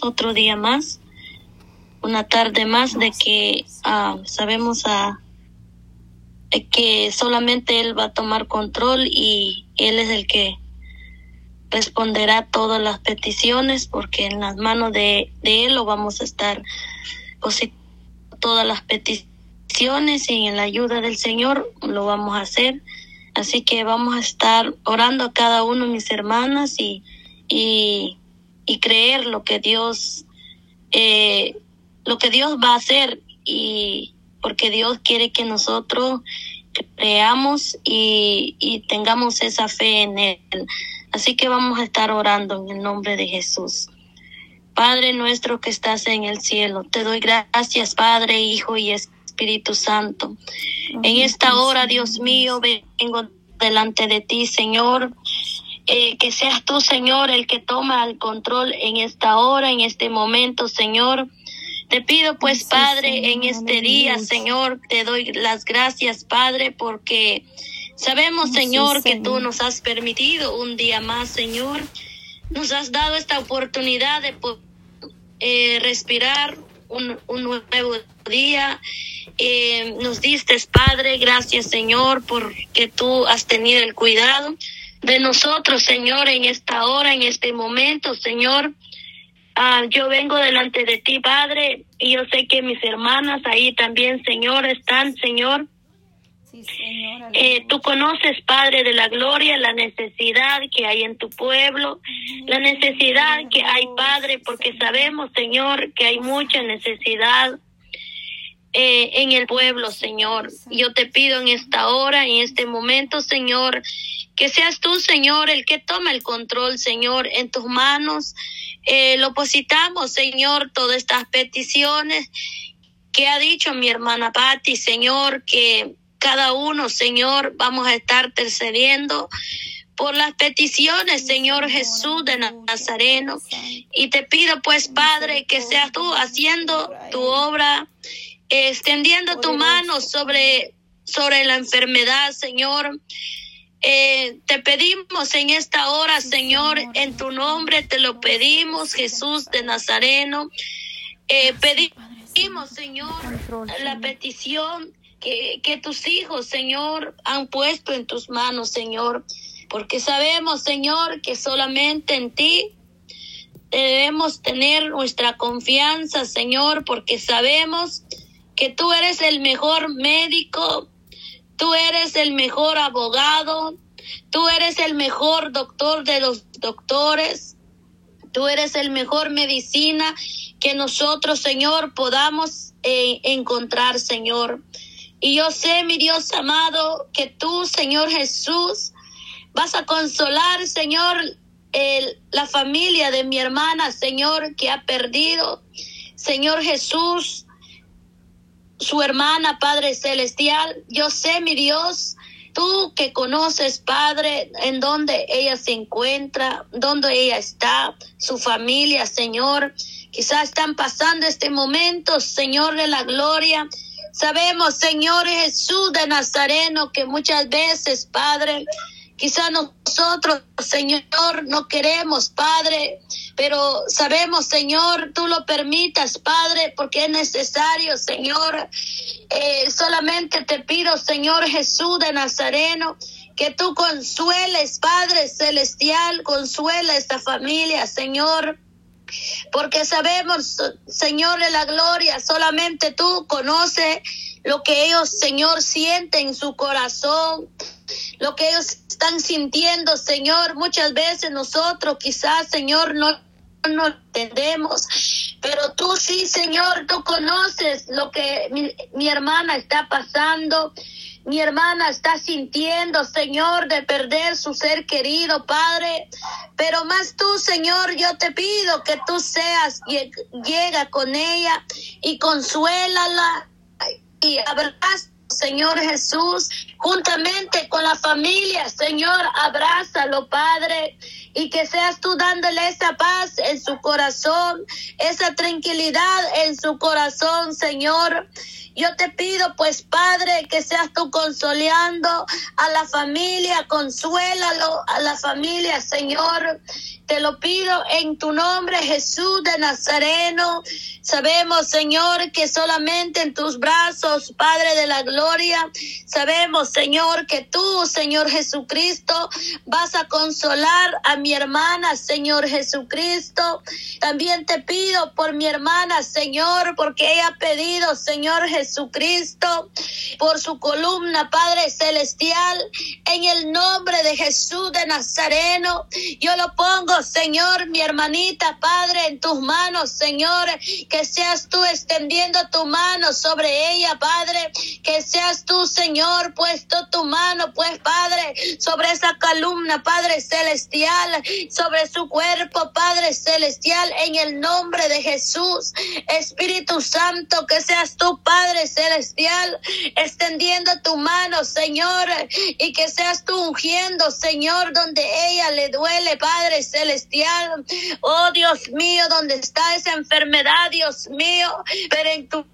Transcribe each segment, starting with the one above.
otro día más, una tarde más de que ah, sabemos a que solamente Él va a tomar control y Él es el que responderá todas las peticiones porque en las manos de, Él lo vamos a estar todas las peticiones y en la ayuda del Señor lo vamos a hacer. Así que vamos a estar orando a cada uno mis hermanas y, y, y creer lo que Dios, eh, lo que Dios va a hacer y porque Dios quiere que nosotros creamos y, y tengamos esa fe en Él. Así que vamos a estar orando en el nombre de Jesús. Padre nuestro que estás en el cielo, te doy gracias, Padre, Hijo y Espíritu Santo. En esta hora, Dios mío, vengo delante de ti, Señor. Eh, que seas tú, Señor, el que toma el control en esta hora, en este momento, Señor. Te pido pues, Padre, en este día, Señor, te doy las gracias, Padre, porque sabemos, Señor, que tú nos has permitido un día más, Señor. Nos has dado esta oportunidad de eh, respirar un, un, nuevo día. Eh, nos diste, Padre, gracias, Señor, porque tú has tenido el cuidado de nosotros, Señor, en esta hora, en este momento, Señor. Ah, yo vengo delante de ti, Padre, y yo sé que mis hermanas ahí también, Señor, están, Señor. Eh, tú conoces, Padre de la Gloria, la necesidad que hay en tu pueblo, la necesidad que hay, Padre, porque sabemos, Señor, que hay mucha necesidad eh, en el pueblo, Señor. Yo te pido en esta hora, en este momento, Señor, que seas tú, Señor, el que toma el control, Señor, en tus manos. Eh, lo positamos, Señor, todas estas peticiones que ha dicho mi hermana Patti, Señor, que cada uno, Señor, vamos a estar intercediendo por las peticiones, Señor Jesús de Nazareno. Y te pido, pues, Padre, que seas tú haciendo tu obra, extendiendo tu mano sobre, sobre la enfermedad, Señor. Eh, te pedimos en esta hora, Señor, en tu nombre te lo pedimos, Jesús de Nazareno. Eh, pedimos, Señor, la petición que, que tus hijos, Señor, han puesto en tus manos, Señor, porque sabemos, Señor, que solamente en ti debemos tener nuestra confianza, Señor, porque sabemos que tú eres el mejor médico, Tú eres el mejor abogado, tú eres el mejor doctor de los doctores, tú eres el mejor medicina que nosotros, Señor, podamos eh, encontrar, Señor. Y yo sé, mi Dios amado, que tú, Señor Jesús, vas a consolar, Señor, el, la familia de mi hermana, Señor, que ha perdido. Señor Jesús, su hermana, Padre Celestial. Yo sé, mi Dios, tú que conoces, Padre, en dónde ella se encuentra, dónde ella está, su familia, Señor. Quizás están pasando este momento, Señor de la gloria. Sabemos, Señor Jesús de Nazareno, que muchas veces, Padre, quizás nosotros, Señor, no queremos, Padre, pero sabemos, Señor, tú lo permitas, Padre, porque es necesario, Señor. Eh, solamente te pido, Señor Jesús de Nazareno, que tú consueles, Padre Celestial, consuela esta familia, Señor. Porque sabemos, Señor de la gloria, solamente tú conoces lo que ellos, Señor, sienten en su corazón, lo que ellos están sintiendo, Señor. Muchas veces nosotros quizás, Señor, no no entendemos, pero tú sí, Señor, tú conoces lo que mi, mi, hermana está pasando. Mi hermana está sintiendo, Señor, de perder su ser querido, Padre. Pero más tú, Señor, yo te pido que tú seas, llega con ella y consuélala y abraza, Señor Jesús, juntamente con la familia, Señor, abrázalo, Padre y que seas tú dándole esa paz en su corazón, esa tranquilidad en su corazón, Señor. Yo te pido, pues, Padre, que seas tú consoleando a la familia, consuélalo a la familia, Señor. Te lo pido en tu nombre, Jesús de Nazareno. Sabemos, Señor, que solamente en tus brazos, Padre de la Gloria, sabemos, Señor, que tú, Señor Jesucristo, vas a consolar a mi hermana, Señor Jesucristo. También te pido por mi hermana, Señor, porque ella ha pedido, Señor Jesucristo, por su columna, Padre Celestial, en el nombre de Jesús de Nazareno. Yo lo pongo, Señor, mi hermanita, Padre, en tus manos, Señor, que seas tú extendiendo tu mano sobre ella, Padre, que seas tú, Señor, tu mano, pues, Padre, sobre esa columna, Padre celestial, sobre su cuerpo, Padre celestial, en el nombre de Jesús, Espíritu Santo, que seas tú, Padre celestial, extendiendo tu mano, Señor, y que seas tú ungiendo, Señor, donde ella le duele, Padre celestial. Oh Dios mío, donde está esa enfermedad, Dios mío, pero en tu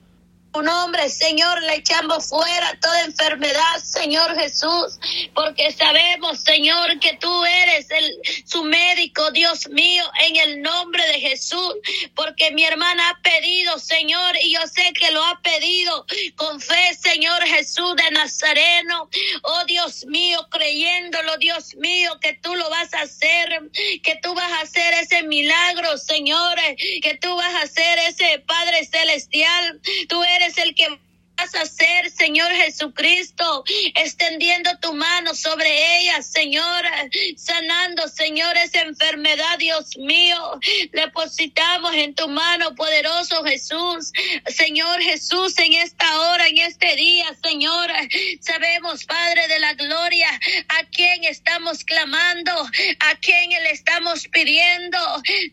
nombre, Señor, le echamos fuera toda enfermedad, Señor Jesús, porque sabemos, Señor, que tú eres el, su médico, Dios mío, en el nombre de Jesús, porque mi hermana ha pedido, Señor, y yo sé que lo ha pedido con fe, Señor Jesús de Nazareno, oh Dios mío, creyéndolo, Dios mío, que tú lo vas a hacer, que tú vas a hacer ese milagro, Señor, que tú vas a hacer ese Padre Celestial, tú eres es el que vas a hacer, Señor Jesucristo, extendiendo tu mano sobre ella, Señor, sanando, Señor, esa enfermedad, Dios mío. Depositamos en tu mano, poderoso Jesús, Señor Jesús, en esta hora, en este día, Señor. Sabemos, Padre de la gloria, a quién estamos clamando, a quién le estamos pidiendo.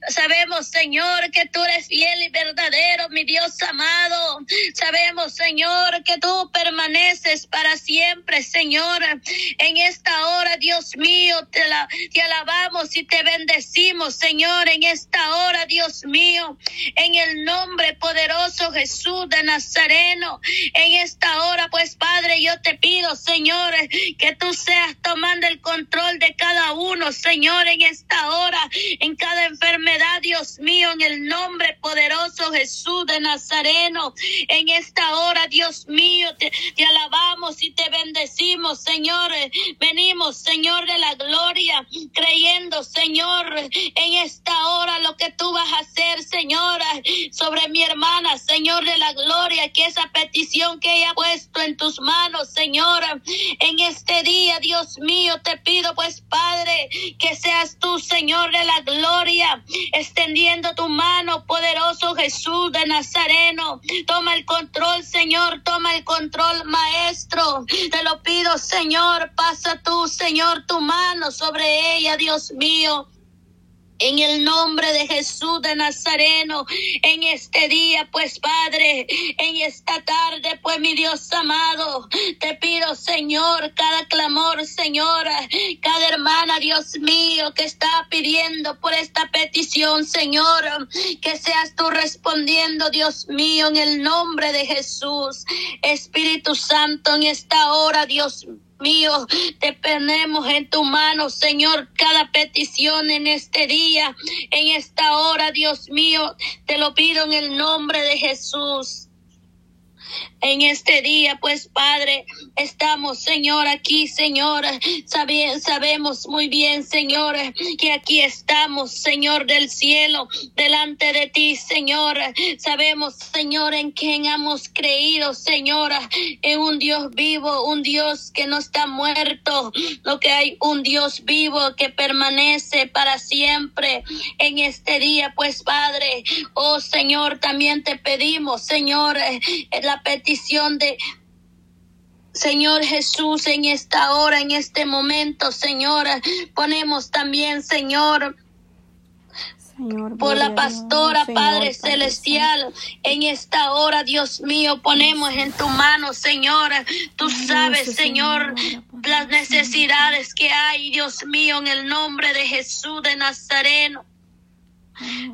Sabemos, Señor, que tú eres fiel y verdadero, mi Dios amado. Sabemos, Señor, que tú permaneces para siempre, Señor. En esta hora, Dios mío, te, la, te alabamos y te bendecimos, Señor, en esta hora, Dios mío, en el nombre poderoso Jesús de Nazareno. En esta hora, pues, Padre, yo te pido, Señor, que tú seas tomando el control de cada uno, Señor, en esta hora, en cada enfermedad, Dios mío, en el nombre poderoso Jesús de Nazareno. En esta hora, Dios Dios mío, te, alabamos y te bendecimos, Señor. Venimos, Señor de la gloria, creyendo, Señor, en esta hora lo que tú vas a hacer, Señor, sobre mi hermana, Señor de la gloria, que esa petición que ella ha puesto en tus manos, Señor, en este día, Dios mío, te pido, pues, Padre, que seas tú, Señor de la gloria, extendiendo tu mano, poderoso Jesús de Nazareno. Toma el control, Señor toma el control, Maestro. Te lo pido, Señor, pasa tú, Señor, tu mano sobre ella, Dios mío en el nombre de Jesús de Nazareno, en este día, pues Padre, en esta tarde, pues mi Dios amado, te pido, Señor, cada clamor, Señora, cada hermana, Dios mío, que está pidiendo por esta petición, Señor, que seas tú respondiendo, Dios mío, en el nombre de Jesús, Espíritu Santo, en esta hora, Dios mío mío, te ponemos en tu mano, Señor, cada petición en este día, en esta hora, Dios mío, te lo pido en el nombre de Jesús en este día, pues Padre, estamos, Señor, aquí, Señor, sabemos muy bien, Señor, que aquí estamos, Señor del cielo, delante de ti, Señor. Sabemos, Señor, en quien hemos creído, Señor, en un Dios vivo, un Dios que no está muerto, lo que hay un Dios vivo que permanece para siempre en este día, pues Padre, oh Señor, también te pedimos, Señor, la petición de, Señor Jesús, en esta hora, en este momento, Señor, ponemos también, Señor, por la pastora, Padre Celestial. En esta hora, Dios mío, ponemos en tu mano, Señor. Tú sabes, Señor, las necesidades que hay, Dios mío, en el nombre de Jesús de Nazareno.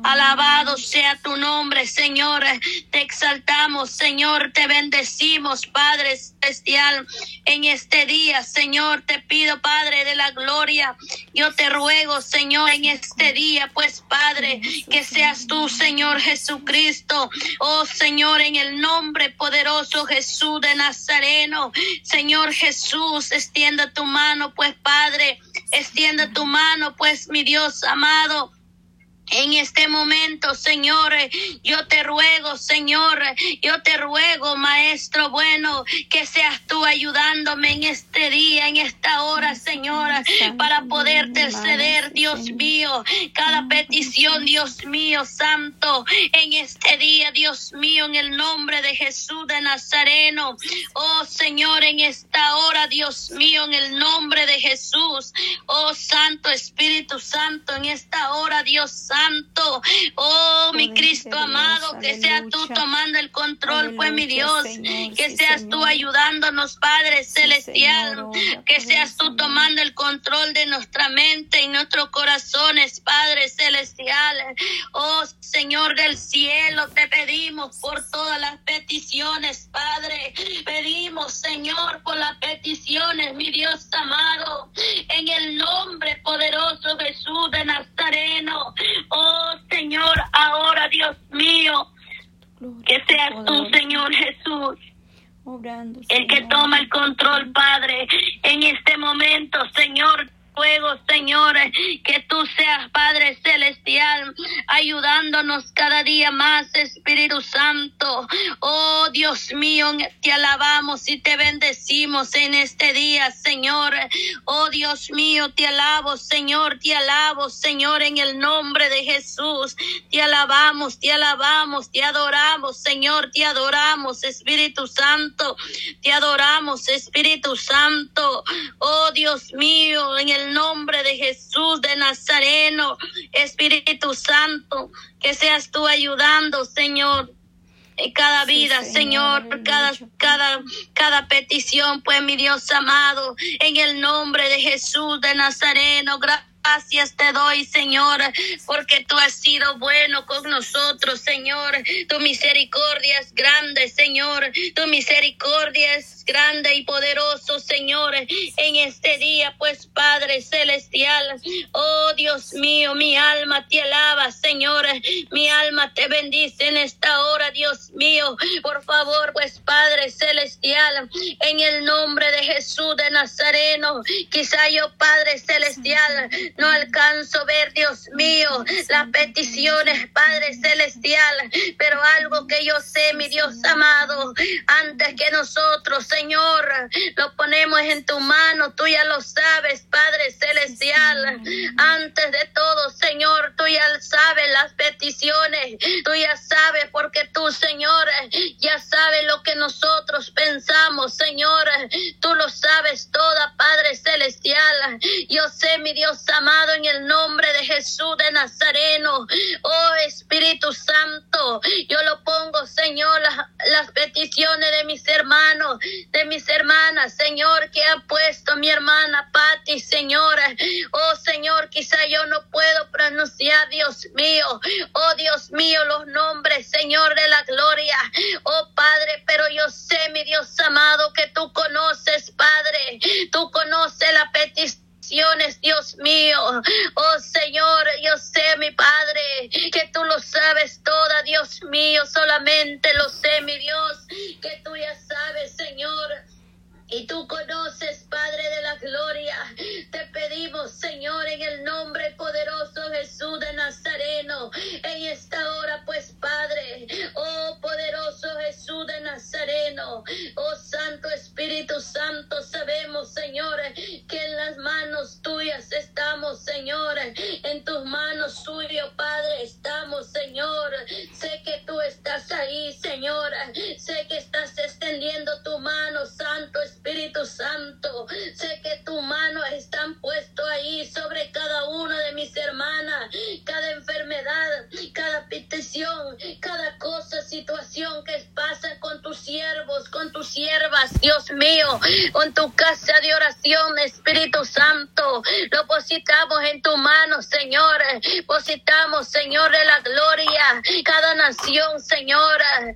Alabado sea tu nombre, Señor. Te exaltamos, Señor. Te bendecimos, Padre Celestial. En este día, Señor, te pido, Padre de la gloria. Yo te ruego, Señor, en este día, pues, Padre, que seas tú, Señor Jesucristo. Oh, Señor, en el nombre poderoso Jesús de Nazareno. Señor Jesús, extienda tu mano, pues, Padre. Extienda tu mano, pues, mi Dios amado en este momento, Señor, yo te ruego, Señor, yo te ruego, Maestro bueno, que seas tú ayudándome en este día, en esta hora, Señor, para poder ceder, Dios mío, cada petición, Dios mío, Santo, en este día, Dios mío, en el nombre de Jesús de Nazareno. Oh, Señor, en esta hora, Dios mío, en el nombre de Jesús. Oh, Santo Espíritu Santo, en esta hora, Dios Santo Santo. Oh, mi Cristo amado, que seas tú tomando el control, pues mi Dios, que seas tú ayudándonos, Padre Celestial, que seas tú tomando el control de nuestra mente y nuestros corazones, Padre Celestial. Oh, Señor del cielo, te pedimos por todas las peticiones, Padre. Pedimos, Señor, por las peticiones, mi Dios amado, en el nombre poderoso Jesús de Nazareno. Oh Señor, ahora Dios mío, que seas tú, Señor Jesús. el que toma el control, Padre, en este momento, Señor, fuego, Señor, que tú seas Padre Celestial, ayudándonos cada día más, Espíritu Santo. Oh Dios mío, te alabamos y te bendecimos en este día, Señor. Oh Dios mío, te alabo, Señor, te alabo, Señor, en el nombre de Jesús. Te alabamos, te alabamos, te adoramos, Señor, te adoramos, Espíritu Santo. Te adoramos, Espíritu Santo. Oh Dios mío, en el nombre de Jesús de Nazareno, Espíritu Santo, que seas tú ayudando, Señor, en cada vida, Señor, cada, cada, cada petición, pues mi Dios amado, en el nombre de Jesús de Nazareno, gracias Gracias te doy, Señor, porque tú has sido bueno con nosotros, Señor. Tu misericordia es grande, Señor. Tu misericordia es grande y poderoso, Señor, en este día, pues Padre Celestial. Oh Dios mío, mi alma te alaba, Señor. Mi alma te bendice en esta hora, Dios mío. Por favor, pues Padre Celestial, en el nombre de Jesús de Nazareno, quizá yo, Padre Celestial, no alcanzo ver, Dios mío, las peticiones, Padre Celestial, pero algo que yo sé, mi Dios amado, antes que nosotros, Señor, lo ponemos en tu mano, tú ya lo sabes, Padre Celestial, antes de todo, Señor, tú ya sabes las peticiones, tú ya sabes porque tú, Señor, ya sabes lo que nosotros pensamos, Señor, tú lo sabes toda, Padre Celestial, yo sé, mi Dios amado, en el nombre de Jesús de Nazareno. Oh Espíritu Santo, yo lo pongo, Señor, las, peticiones de mis hermanos, hermanas, Señor, que ha puesto mi hermana Patti, Señor. Oh Señor, quizá yo no puedo pronunciar, Dios mío, oh Dios mío, los nombres, Señor de la gloria. Oh Padre, pero yo sé, mi Dios amado, que tú conoces, Padre, tú conoces la petición Dios mío. Oh Señor, yo sé, mi Padre, que tú lo sabes toda, Dios mío, solamente lo sé, mi Dios, que tú ya sabes. Y tú conoces, Padre de la Gloria. Te pedimos, Señor, en el nombre poderoso Jesús de Nazareno, en esta hora, pues, Padre, oh poderoso Jesús de Nazareno, oh Santo Espíritu Santo, sabemos, Señor, que en las manos tuyas estamos, Señor, en tus manos tuyas, Padre, estamos, Señor. Con tu casa de oración, Espíritu Santo. Lo positamos en tu mano, Señor. Positamos, Señor, de la gloria, cada nación, Señora.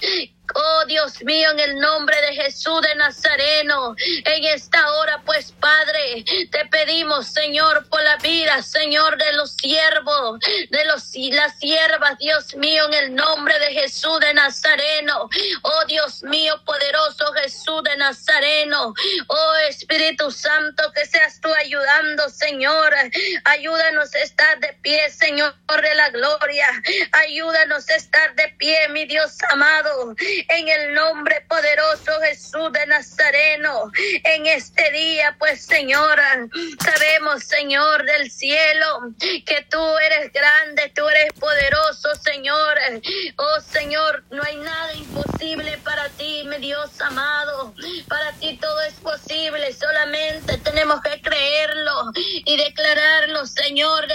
Oh Dios mío, en el nombre de Jesús de Nazareno, en esta hora, pues Padre, te pedimos, Señor, por la vida, Señor, de los siervos, de los las siervas, Dios mío, en el nombre de Jesús de Nazareno. Oh Dios mío, poderoso Jesús de Nazareno. Oh Espíritu Santo, que seas tú ayudando, Señor. Ayúdanos a estar de pie, Señor de la gloria. Ayúdanos a estar de pie, mi Dios amado en el nombre poderoso Jesús de Nazareno. En este día, pues Señora, sabemos, Señor del cielo, que tú eres grande, tú eres poderoso, Señor. Oh Señor, no hay nada imposible para ti, mi Dios amado. Para ti todo es posible, solamente tenemos que creerlo y declararlo, Señor.